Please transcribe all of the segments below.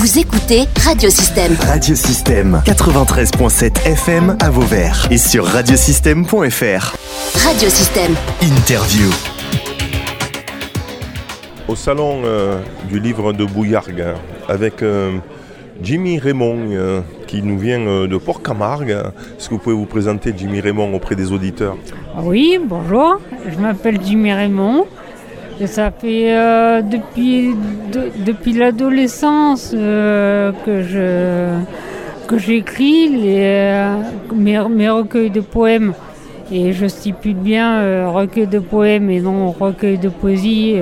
Vous écoutez Radiosystème. Radiosystème 93.7 FM à Vauvert et sur radiosystème.fr. Radiosystème. Interview. Au salon euh, du livre de Bouillargues avec euh, Jimmy Raymond euh, qui nous vient euh, de Port-Camargue. Est-ce que vous pouvez vous présenter Jimmy Raymond auprès des auditeurs? Oui, bonjour, je m'appelle Jimmy Raymond. Et ça fait euh, depuis, de- depuis l'adolescence euh, que je que j'écris euh, mes, mes recueils de poèmes. Et je stipule bien recueil de poèmes et non recueil de poésie.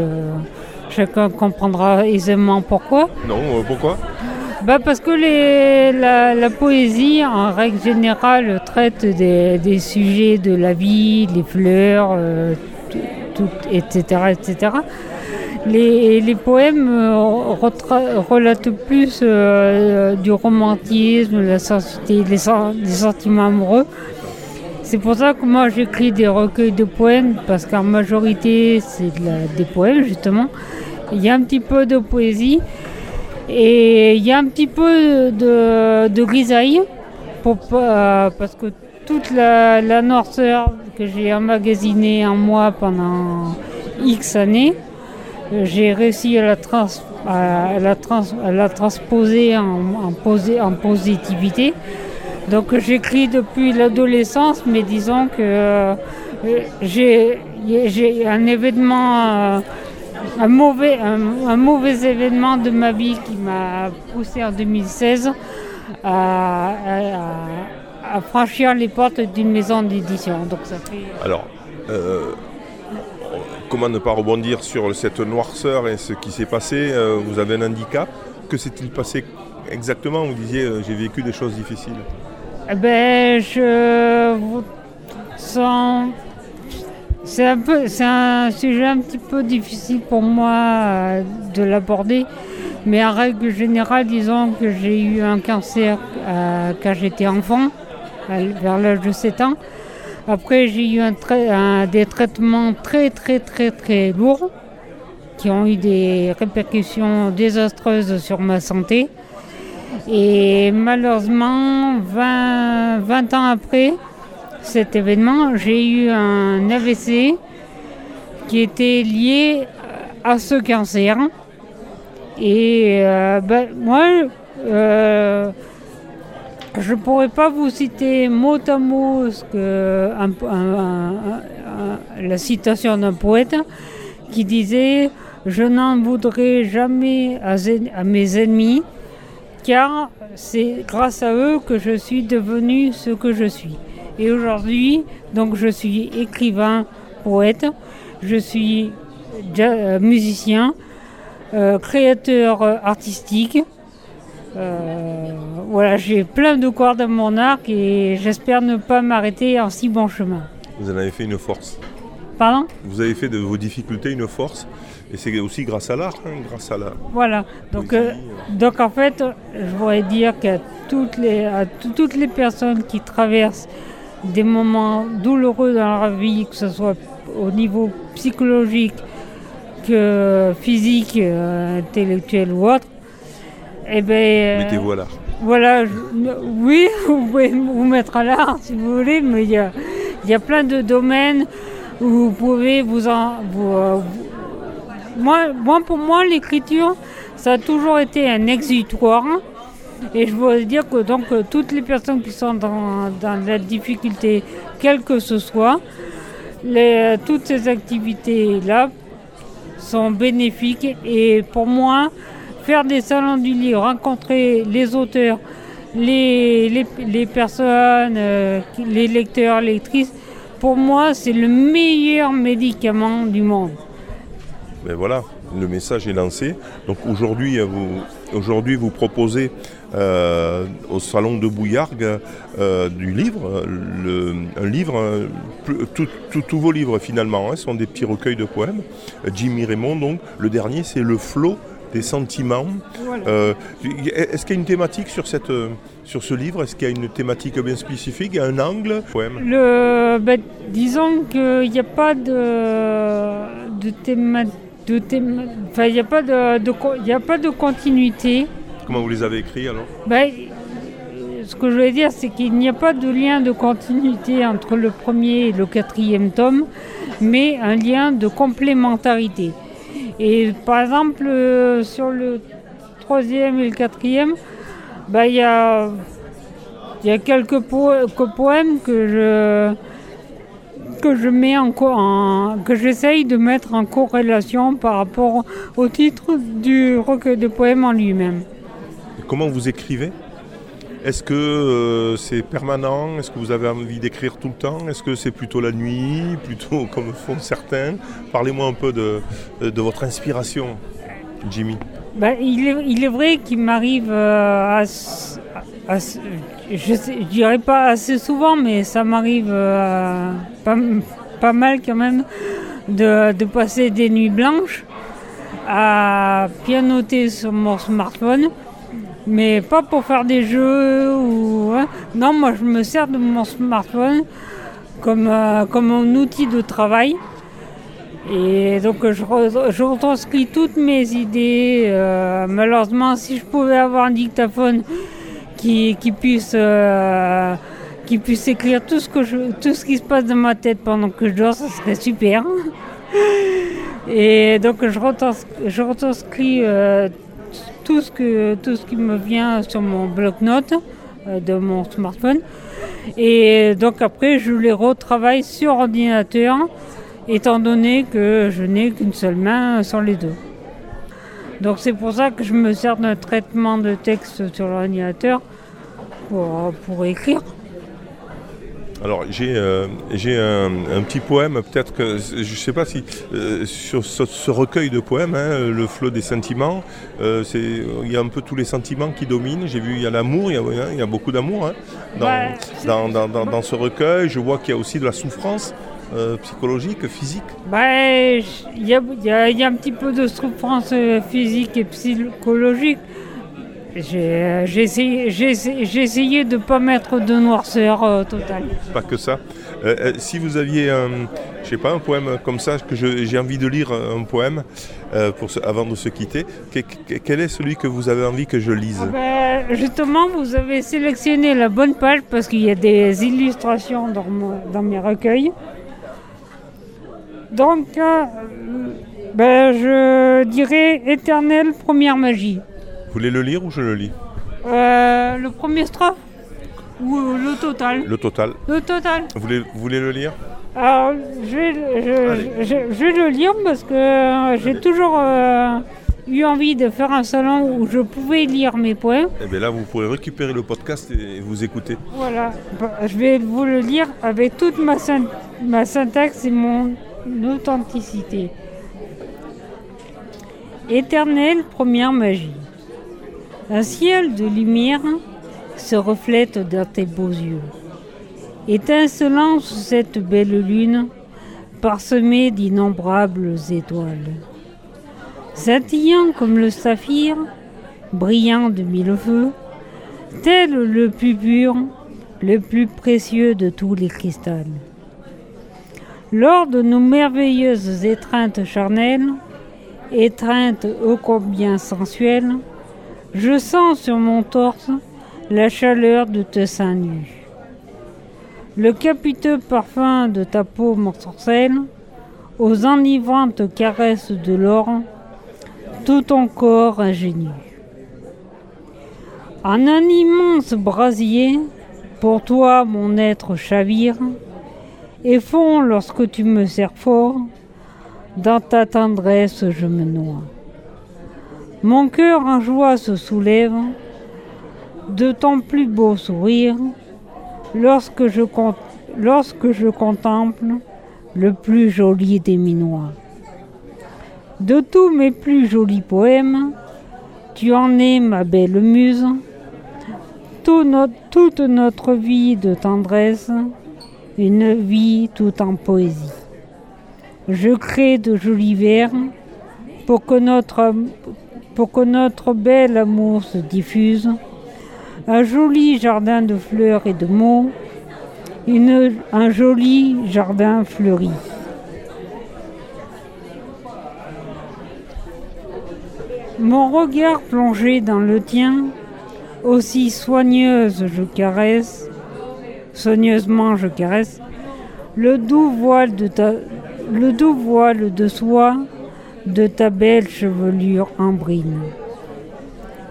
chacun comprendra aisément pourquoi. Non, pourquoi? Bah parce que les, la, la poésie, en règle générale, traite des, des sujets de la vie, les fleurs, euh, etc., etc. Les, les poèmes euh, relatent plus euh, du romantisme, la sensibilité, les, sen- les sentiments amoureux. C'est pour ça que moi j'écris des recueils de poèmes, parce qu'en majorité c'est des poèmes justement. Il y a un petit peu de poésie. Et il y a un petit peu de, de grisaille pour euh, parce que toute la, la noirceur que j'ai emmagasinée en moi pendant X années, j'ai réussi à la, trans, à la, trans- à la transposer en, en, en positivité. Donc j'écris depuis l'adolescence, mais disons que euh, j'ai un événement euh, un mauvais, un, mauvais événement de ma vie qui m'a poussé en 2016 à, à- à franchir les portes d'une maison d'édition. Donc ça fait. Alors, euh, comment ne pas rebondir sur cette noirceur et ce qui s'est passé Euh, Vous avez un handicap Que s'est-il passé exactement? Vous disiez, euh, j'ai vécu des choses difficiles. Eh ben, je sens. C'est un peu, un sujet un petit peu difficile pour moi euh, de l'aborder, mais en règle générale, disons que j'ai eu un cancer euh, quand j'étais enfant, à vers l'âge de 7 ans. Après, j'ai eu des traitements très très très très lourds qui ont eu des répercussions désastreuses sur ma santé. Et malheureusement, 20, 20 ans après cet événement, j'ai eu un AVC qui était lié à ce cancer. Et euh, ben, moi, euh, je ne pourrais pas vous citer mot à mot ce que, un- un- un- la citation d'un poète qui disait Je n'en voudrais jamais à, mes ennemis, car c'est grâce à eux que je suis devenu ce que je suis. Et aujourd'hui, donc je suis écrivain, poète, je suis euh, musicien, euh, créateur artistique. Euh, voilà, j'ai plein de cordes à mon arc et j'espère ne pas m'arrêter en si bon chemin. Vous en avez fait une force. Pardon? Vous avez fait de vos difficultés une force. Et c'est aussi grâce à l'art, hein, grâce à la Voilà. Donc, poésie. euh, donc en fait, je voudrais dire qu'à toutes les, à tout- toutes les personnes qui traversent des moments douloureux dans leur vie, que ce soit au niveau psychologique, que physique, euh, intellectuel ou autre, eh ben, euh, Mettez-vous à l'art. voilà, je- oui, vous pouvez vous mettre à l'art si vous voulez, mais il y a, y a plein de domaines où vous pouvez vous en. vous, euh, vous- moi, moi, pour moi, l'écriture, ça a toujours été un exutoire. Et je veux dire que donc euh, toutes les personnes qui sont dans, dans la difficulté, quelle que ce soit, les- toutes ces activités-là sont bénéfiques. Et pour moi, faire des salons du livre, rencontrer les auteurs, les, les, les personnes, euh, les lecteurs, lectrices, pour moi, c'est le meilleur médicament du monde. Ben voilà, le message est lancé. Donc aujourd'hui, euh, vous, vous proposez euh, au salon de Bouillargues du livre, un livre, tous vos livres finalement hein, sont des petits recueils de poèmes. Jimmy Raymond, donc, le dernier, c'est le flot des sentiments. Voilà. Euh, Est-ce qu'il y a une thématique sur, cette, euh, sur ce livre? Est-ce qu'il y a une thématique bien spécifique? Il y a un angle? Le, ben, disons qu'il n'y a pas de, de théma- de il n'y a pas de, de y a pas de continuité Comment vous les avez écrits alors? Ben, ce que je veux dire, c'est qu'il n'y a pas de lien de continuité entre le premier et le quatrième tome, mais un lien de complémentarité. Et par exemple, euh, sur le troisième et le quatrième, ben, il y, a, y a quelques po- que poèmes que je que je mets que j'essaye de mettre en corrélation par rapport au titre du recueil de poèmes en lui-même. Comment vous écrivez? Est-ce que euh, c'est permanent? Est-ce que vous avez envie d'écrire tout le temps? Est-ce que c'est plutôt la nuit? Plutôt comme font certains? Parlez-moi un peu de, votre inspiration, Jimmy. Ben, il, est, vrai qu'il m'arrive euh, à, je, je dirais pas assez souvent, mais ça m'arrive euh, pas, mal quand même de passer des nuits blanches à pianoter sur mon smartphone, mais pas pour faire des jeux ou hein. non, moi je me sers de mon smartphone comme, euh, comme un outil de travail. Et donc je, je retranscris toutes mes idées. euh, malheureusement, si je pouvais avoir un dictaphone qui, qui puisse, euh, qui puisse écrire tout ce, que tout ce qui se passe dans ma tête pendant que je dors, ça serait super. Et donc je retranscris, je retranscris, tout, ce que, tout ce qui me vient sur mon bloc-notes euh, de mon smartphone. Et donc après, je les retravaille sur ordinateur étant donné que je n'ai qu'une seule main sur les deux. Donc c'est pour ça que je me sers d'un traitement de texte sur l'ordinateur pour, pour écrire. Alors j'ai euh, un, un petit poème, peut-être que je ne sais pas si euh, sur ce, ce recueil de poèmes, hein, le flot des sentiments, euh, il y a un peu tous les sentiments qui dominent. J'ai vu il y a l'amour, il y a, hein, il y a beaucoup d'amour hein, dans, Ouais, dans, dans- dans- ce recueil. Je vois qu'il y a aussi de la souffrance psychologique, physique. Il y, a, y y un petit peu de souffrance physique et psychologique. J'ai j'ai essayé, de ne pas mettre de noirceur euh, totale. Pas que ça. Euh, euh, si vous aviez un, je sais pas, un poème comme ça, que j'ai envie de lire un poème euh, pour avant de se quitter, que- que- quel est celui que vous avez envie que je lise? Ah ben, justement, vous avez sélectionné la bonne page parce qu'il y a des illustrations dans, dans mes recueils. Donc, euh, ben, je dirais éternelle première magie. Vous voulez le lire ou je le lis Euh, le premier strophe ou le total? Le total. Le total. Vous voulez, vous voulez le lire? Alors, je vais, je, je- je vais le lire parce que euh, j'ai toujours euh, eu envie de faire un salon où je pouvais lire mes poèmes. Eh bien là, vous pourrez récupérer le podcast et vous écouter. Voilà, Bah, je vais vous le lire avec toute ma, syn- ma syntaxe et mon authenticité. Éternelle première magie. Un ciel de lumière se reflète dans tes beaux yeux. Étincelant sous cette belle lune, parsemée d'innombrables étoiles. Scintillant comme le saphir, brillant de mille feux, tel le plus pur, le plus précieux de tous les cristals. Lors de nos merveilleuses étreintes charnelles, étreintes ô combien sensuelles, je sens sur mon torse la chaleur de tes seins nus. Le capiteux parfum de ta peau m'ensorcelle, aux enivrantes caresses de l'or, tout ton corps ingénu. En un immense brasier, pour toi mon être chavire, et fond lorsque tu me serres fort, dans ta tendresse je me noie. Mon cœur en joie se soulève de ton plus beau sourire, lorsque je, contemple le plus joli des minois. De tous mes plus jolis poèmes, tu en es ma belle muse, toute notre vie de tendresse, une vie tout en poésie. Je crée de jolis vers pour que notre, pour que notre bel amour se diffuse, un joli jardin de fleurs et de mots, un joli jardin fleuri. Mon regard plongé dans le tien, aussi soigneuse je caresse, soigneusement je caresse, le doux voile de ta, le doux voile de soie de ta belle chevelure en brine.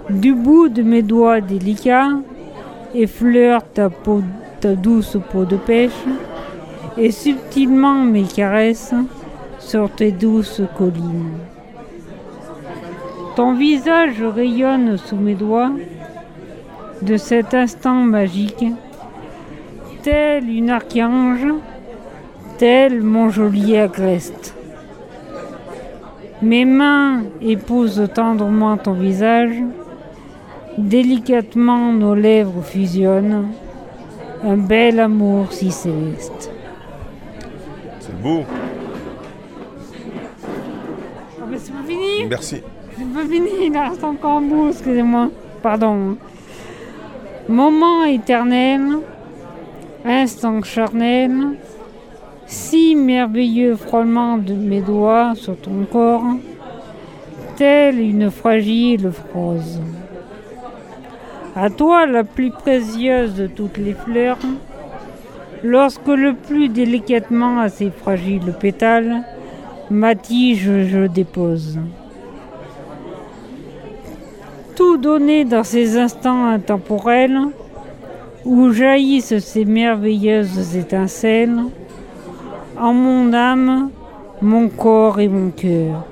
Du bout de mes doigts délicats, effleure ta, ta douce peau de pêche, et subtilement mes caresses sur tes douces collines. Ton visage rayonne sous mes doigts de cet instant magique, tel une archange, tel mon joli agreste. Mes mains épousent tendrement ton visage, délicatement nos lèvres fusionnent, un bel amour si céleste. C'est beau. Ah c'est pas fini Merci. C'est pas fini, il reste encore un bout, excusez-moi. Pardon. Moment éternel, instant charnel, si merveilleux frôlement de mes doigts sur ton corps, telle une fragile rose. À toi la plus précieuse de toutes les fleurs, lorsque le plus délicatement à ces fragiles pétales, ma tige je dépose. Tout donné dans ces instants intemporels, où jaillissent ces merveilleuses étincelles, en mon âme, mon corps et mon cœur.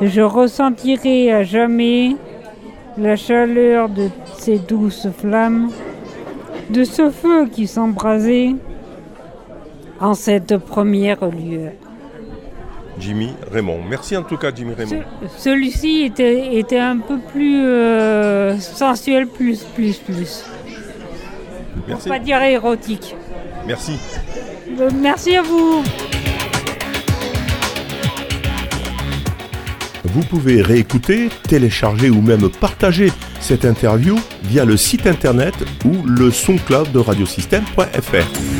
Je ressentirai à jamais la chaleur de ces douces flammes, de ce feu qui s'embrasait en cette première lueur. Jimmy Raymond. Merci en tout cas, Jimmy Raymond. Ce- Celui-ci était, était un peu plus euh, sensuel, plus, plus, plus. Merci. Pas dire érotique. Merci. Euh, Merci à vous. Vous pouvez réécouter, télécharger ou même partager cette interview via le site internet ou le soncloud de radiosystème.fr.